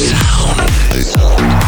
Sound.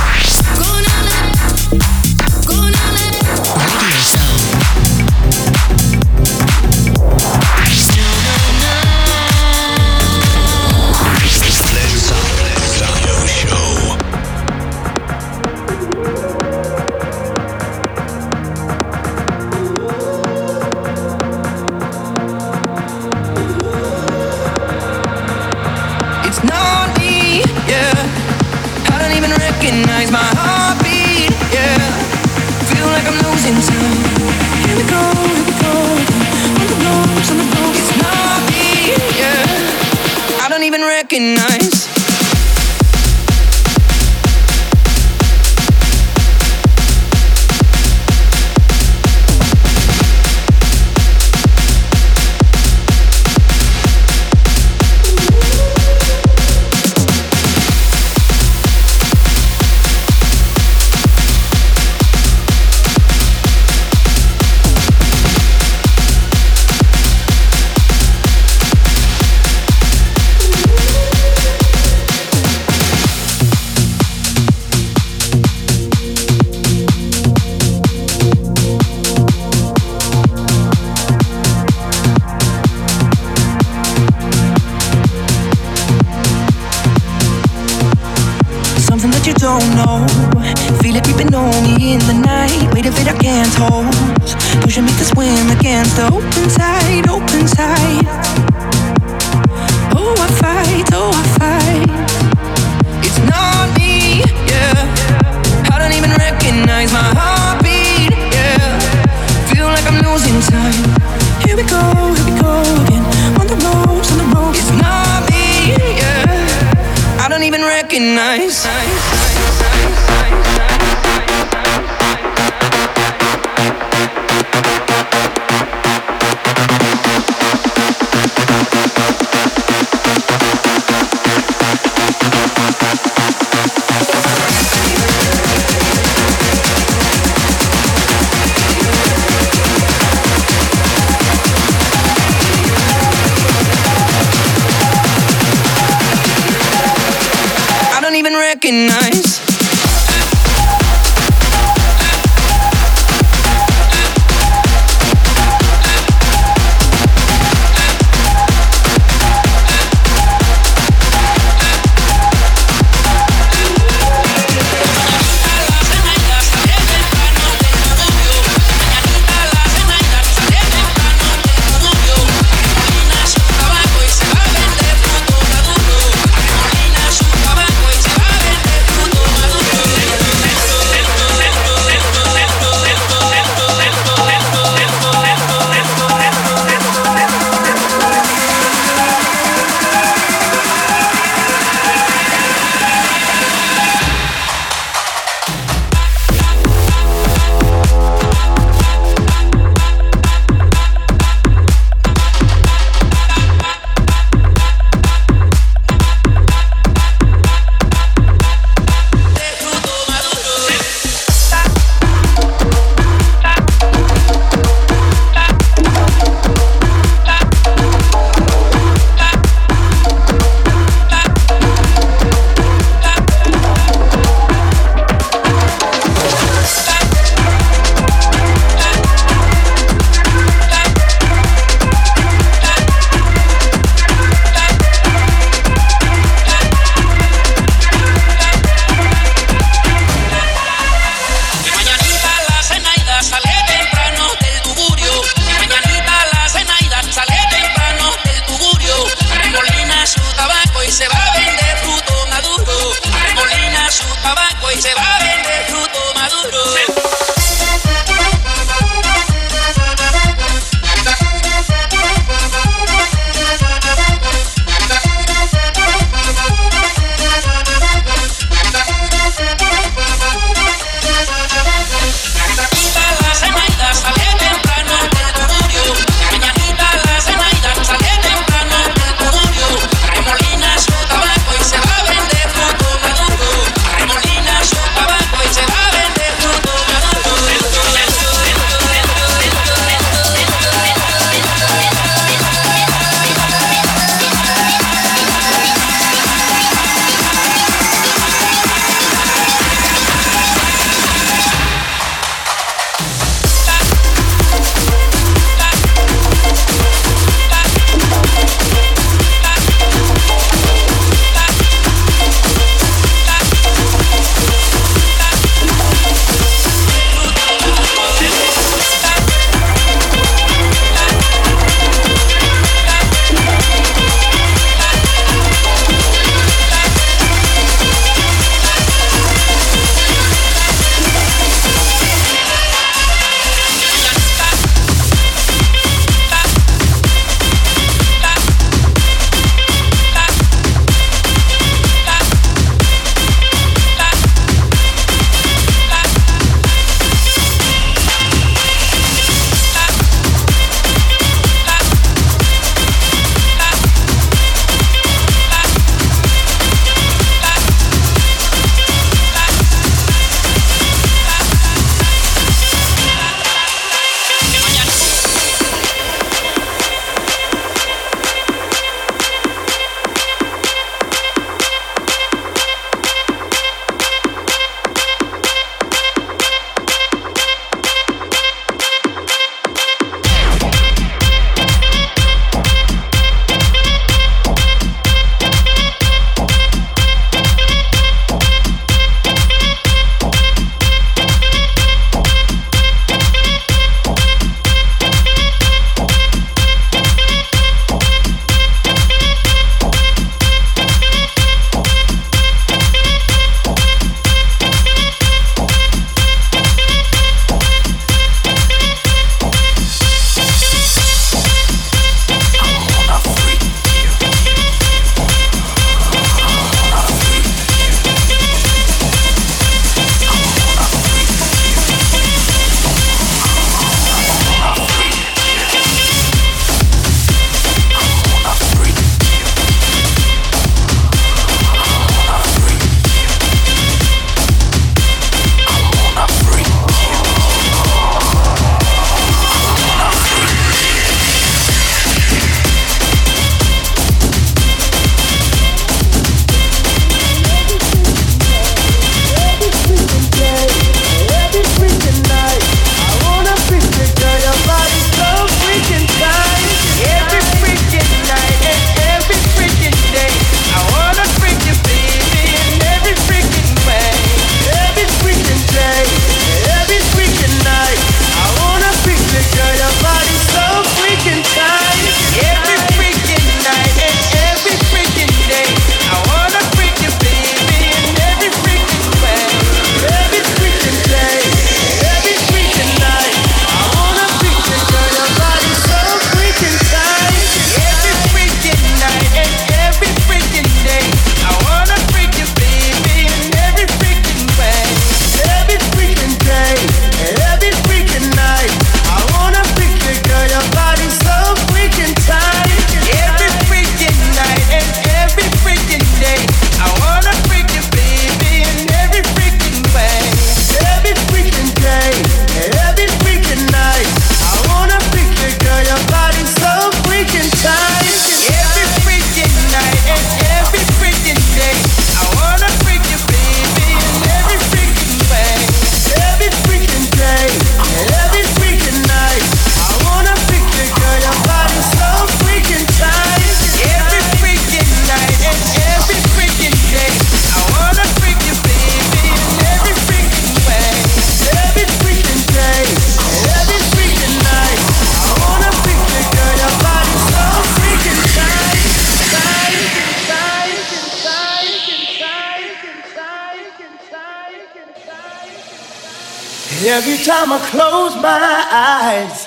Every time I close my eyes,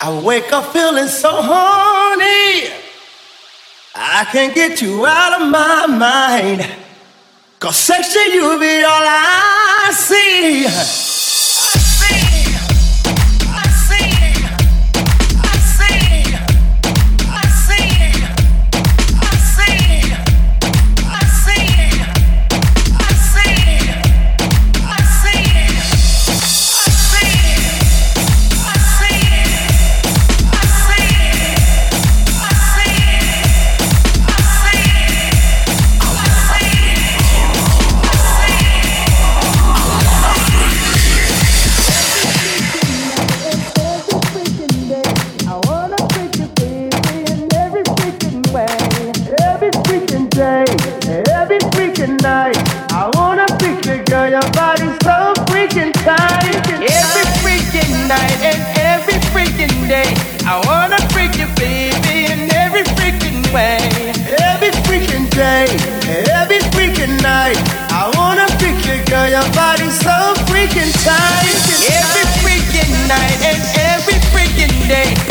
I wake up feeling so horny. I can't get you out of my mind. Cause sex to you be all I see. every freaking night and every freaking day.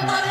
Hey!